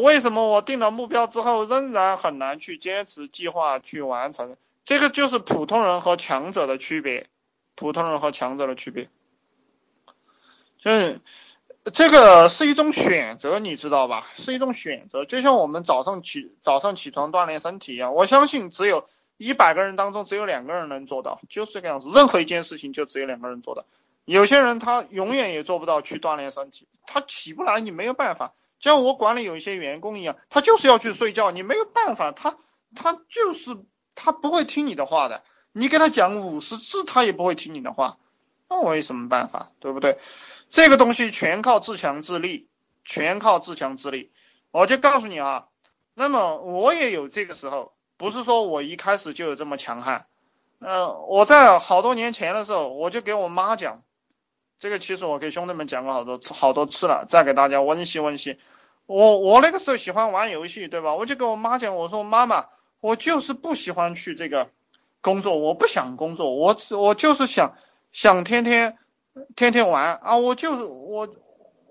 为什么我定了目标之后仍然很难去坚持计划去完成？这个就是普通人和强者的区别，普通人和强者的区别，就是这个是一种选择，你知道吧？是一种选择，就像我们早上起早上起床锻炼身体一样，我相信只有一百个人当中只有两个人能做到，就是这个样子。任何一件事情就只有两个人做到，有些人他永远也做不到去锻炼身体，他起不来，你没有办法。像我管理有一些员工一样，他就是要去睡觉，你没有办法，他他就是他不会听你的话的，你给他讲五十次，他也不会听你的话，那我有什么办法，对不对？这个东西全靠自强自立，全靠自强自立。我就告诉你啊，那么我也有这个时候，不是说我一开始就有这么强悍，嗯，我在好多年前的时候，我就给我妈讲。这个其实我给兄弟们讲过好多次好多次了，再给大家温习温习。我我那个时候喜欢玩游戏，对吧？我就跟我妈讲，我说妈妈，我就是不喜欢去这个工作，我不想工作，我我就是想想天天天天玩啊，我就是我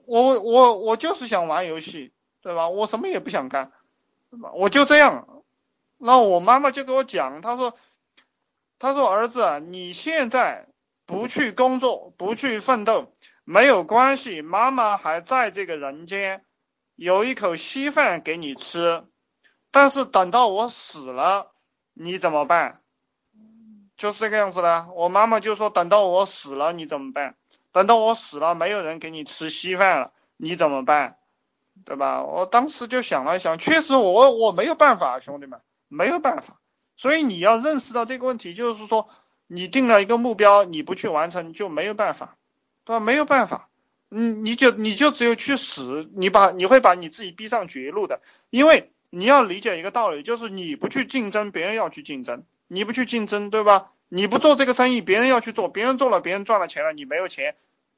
我我我就是想玩游戏，对吧？我什么也不想干，对吧？我就这样。那我妈妈就给我讲，她说，她说儿子，你现在。不去工作，不去奋斗，没有关系。妈妈还在这个人间，有一口稀饭给你吃。但是等到我死了，你怎么办？就是这个样子的。我妈妈就说：“等到我死了，你怎么办？等到我死了，没有人给你吃稀饭了，你怎么办？对吧？”我当时就想了想，确实我我没有办法，兄弟们没有办法。所以你要认识到这个问题，就是说。你定了一个目标，你不去完成就没有办法，对吧？没有办法，你你就你就只有去死，你把你会把你自己逼上绝路的，因为你要理解一个道理，就是你不去竞争，别人要去竞争，你不去竞争，对吧？你不做这个生意，别人要去做，别人做了，别人赚了钱了，你没有钱，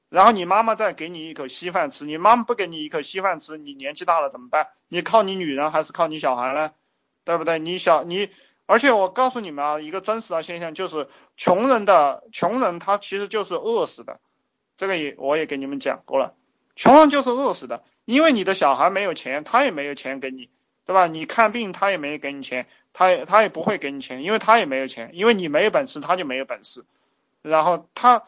然后你妈妈再给你一口稀饭吃，你妈妈不给你一口稀饭吃，你年纪大了怎么办？你靠你女人还是靠你小孩呢？对不对？你小你。而且我告诉你们啊，一个真实的现象就是，穷人的穷人他其实就是饿死的，这个也我也给你们讲过了，穷人就是饿死的，因为你的小孩没有钱，他也没有钱给你，对吧？你看病他也没给你钱，他也他也不会给你钱，因为他也没有钱，因为你没有本事，他就没有本事，然后他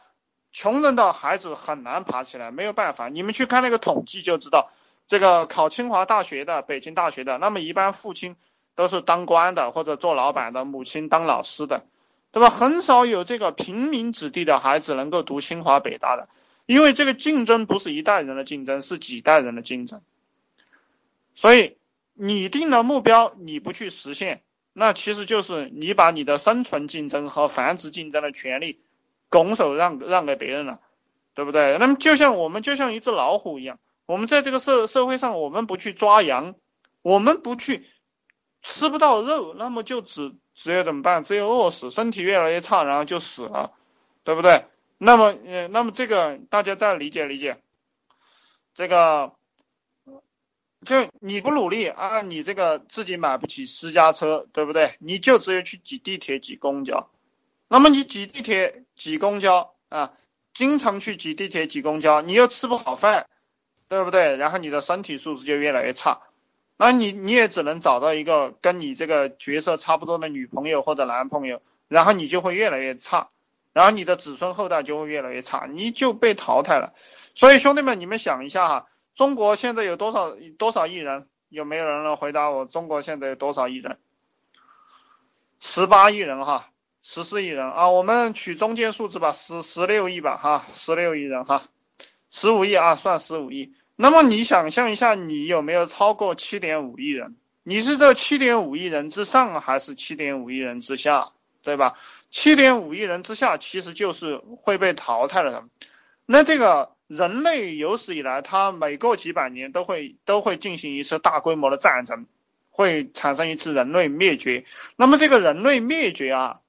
穷人的孩子很难爬起来，没有办法，你们去看那个统计就知道，这个考清华大学的、北京大学的，那么一般父亲。都是当官的或者做老板的，母亲当老师的，对吧？很少有这个平民子弟的孩子能够读清华北大的，因为这个竞争不是一代人的竞争，是几代人的竞争。所以你定了目标，你不去实现，那其实就是你把你的生存竞争和繁殖竞争的权利拱手让让给别人了，对不对？那么就像我们就像一只老虎一样，我们在这个社社会上，我们不去抓羊，我们不去。吃不到肉，那么就只只有怎么办？只有饿死，身体越来越差，然后就死了，对不对？那么，呃，那么这个大家再理解理解，这个就你不努力啊，你这个自己买不起私家车，对不对？你就只有去挤地铁、挤公交。那么你挤地铁、挤公交啊，经常去挤地铁、挤公交，你又吃不好饭，对不对？然后你的身体素质就越来越差。那你你也只能找到一个跟你这个角色差不多的女朋友或者男朋友，然后你就会越来越差，然后你的子孙后代就会越来越差，你就被淘汰了。所以兄弟们，你们想一下哈，中国现在有多少多少亿人？有没有人能回答我？中国现在有多少亿人？十八亿人哈，十四亿人啊，我们取中间数字吧，十十六亿吧哈，十六亿人哈，十五亿啊，算十五亿。那么你想象一下，你有没有超过七点五亿人？你是这七点五亿人之上，还是七点五亿人之下？对吧？七点五亿人之下，其实就是会被淘汰的人。那这个人类有史以来，他每过几百年都会都会进行一次大规模的战争，会产生一次人类灭绝。那么这个人类灭绝啊，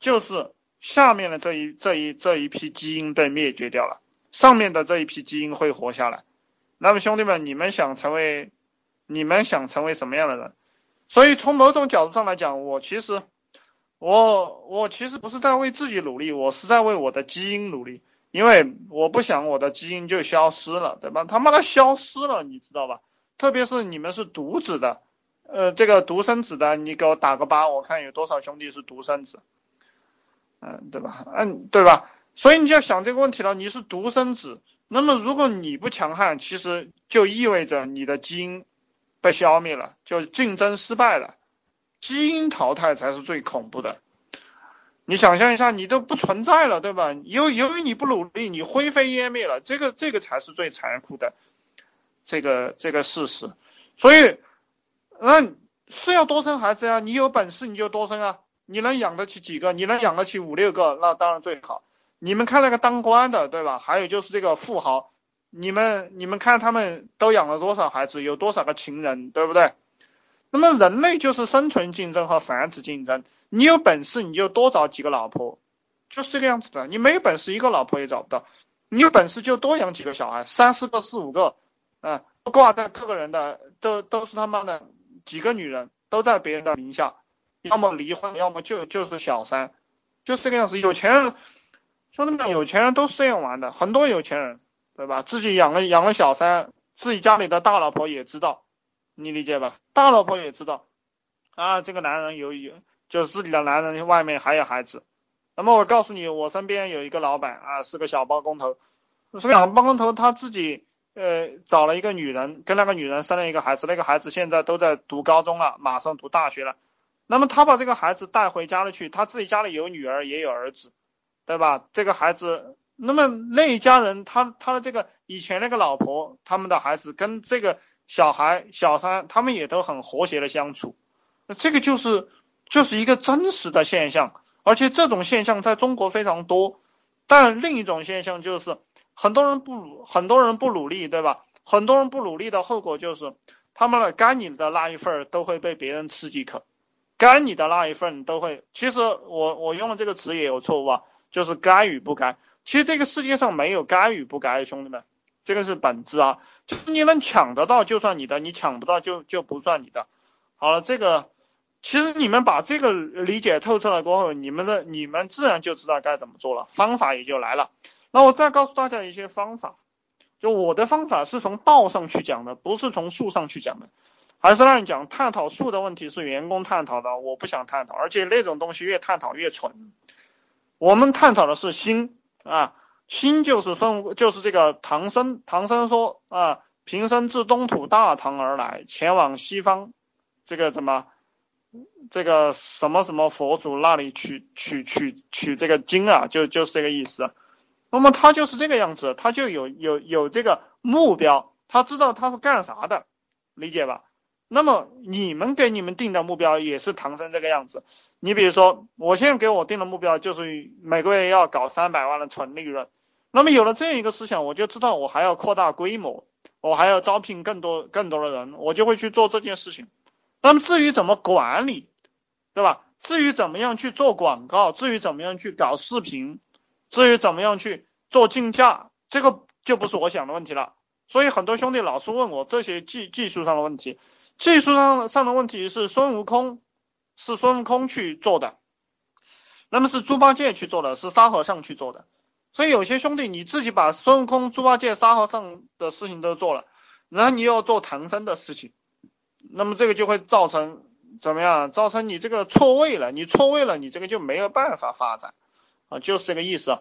就是下面的这一这一这一批基因被灭绝掉了，上面的这一批基因会活下来。那么兄弟们，你们想成为，你们想成为什么样的人？所以从某种角度上来讲，我其实，我我其实不是在为自己努力，我是在为我的基因努力，因为我不想我的基因就消失了，对吧？他妈的消失了，你知道吧？特别是你们是独子的，呃，这个独生子的，你给我打个八，我看有多少兄弟是独生子，嗯，对吧？嗯，对吧？所以你就要想这个问题了，你是独生子，那么如果你不强悍，其实就意味着你的基因被消灭了，就竞争失败了，基因淘汰才是最恐怖的。你想象一下，你都不存在了，对吧？由由于你不努力，你灰飞烟灭了，这个这个才是最残酷的，这个这个事实。所以，那是要多生孩子呀，你有本事你就多生啊，你能养得起几个？你能养得起五六个，那当然最好。你们看那个当官的，对吧？还有就是这个富豪，你们你们看他们都养了多少孩子，有多少个情人，对不对？那么人类就是生存竞争和繁殖竞争。你有本事你就多找几个老婆，就是这个样子的。你没有本事一个老婆也找不到，你有本事就多养几个小孩，三四个、四五个，啊，挂在各个人的都都是他妈的几个女人都在别人的名下，要么离婚，要么就就是小三，就是这个样子。有钱人，兄弟们，有钱人都是这样玩的，很多有钱人，对吧？自己养了养了小三，自己家里的大老婆也知道，你理解吧？大老婆也知道，啊，这个男人有有。就是自己的男人外面还有孩子，那么我告诉你，我身边有一个老板啊，是个小包工头，是个小包工头，他自己呃找了一个女人，跟那个女人生了一个孩子，那个孩子现在都在读高中了，马上读大学了。那么他把这个孩子带回家了去，他自己家里有女儿也有儿子，对吧？这个孩子，那么那一家人，他他的这个以前那个老婆，他们的孩子跟这个小孩小三，他们也都很和谐的相处，那这个就是。就是一个真实的现象，而且这种现象在中国非常多。但另一种现象就是，很多人不努很多人不努力，对吧？很多人不努力的后果就是，他们的该你的那一份都会被别人吃几口，该你的那一份都会。其实我我用的这个词也有错误啊，就是该与不该。其实这个世界上没有该与不该，兄弟们，这个是本质啊。就是你能抢得到就算你的，你抢不到就就不算你的。好了，这个。其实你们把这个理解透彻了过后，你们的你们自然就知道该怎么做了，方法也就来了。那我再告诉大家一些方法，就我的方法是从道上去讲的，不是从术上去讲的。还是让你讲探讨术的问题是员工探讨的，我不想探讨，而且那种东西越探讨越蠢。我们探讨的是心啊，心就是孙就是这个唐僧，唐僧说啊，平生自东土大唐而来，前往西方，这个怎么？这个什么什么佛祖那里取取取取这个经啊，就就是这个意思。那么他就是这个样子，他就有有有这个目标，他知道他是干啥的，理解吧？那么你们给你们定的目标也是唐僧这个样子。你比如说，我现在给我定的目标就是每个月要搞三百万的纯利润。那么有了这样一个思想，我就知道我还要扩大规模，我还要招聘更多更多的人，我就会去做这件事情。那么至于怎么管理，对吧？至于怎么样去做广告，至于怎么样去搞视频，至于怎么样去做竞价，这个就不是我想的问题了。所以很多兄弟老是问我这些技技术上的问题，技术上上的问题是孙悟空是孙悟空去做的，那么是猪八戒去做的，是沙和尚去做的。所以有些兄弟你自己把孙悟空、猪八戒、沙和尚的事情都做了，然后你又要做唐僧的事情。那么这个就会造成怎么样？造成你这个错位了，你错位了，你这个就没有办法发展啊，就是这个意思。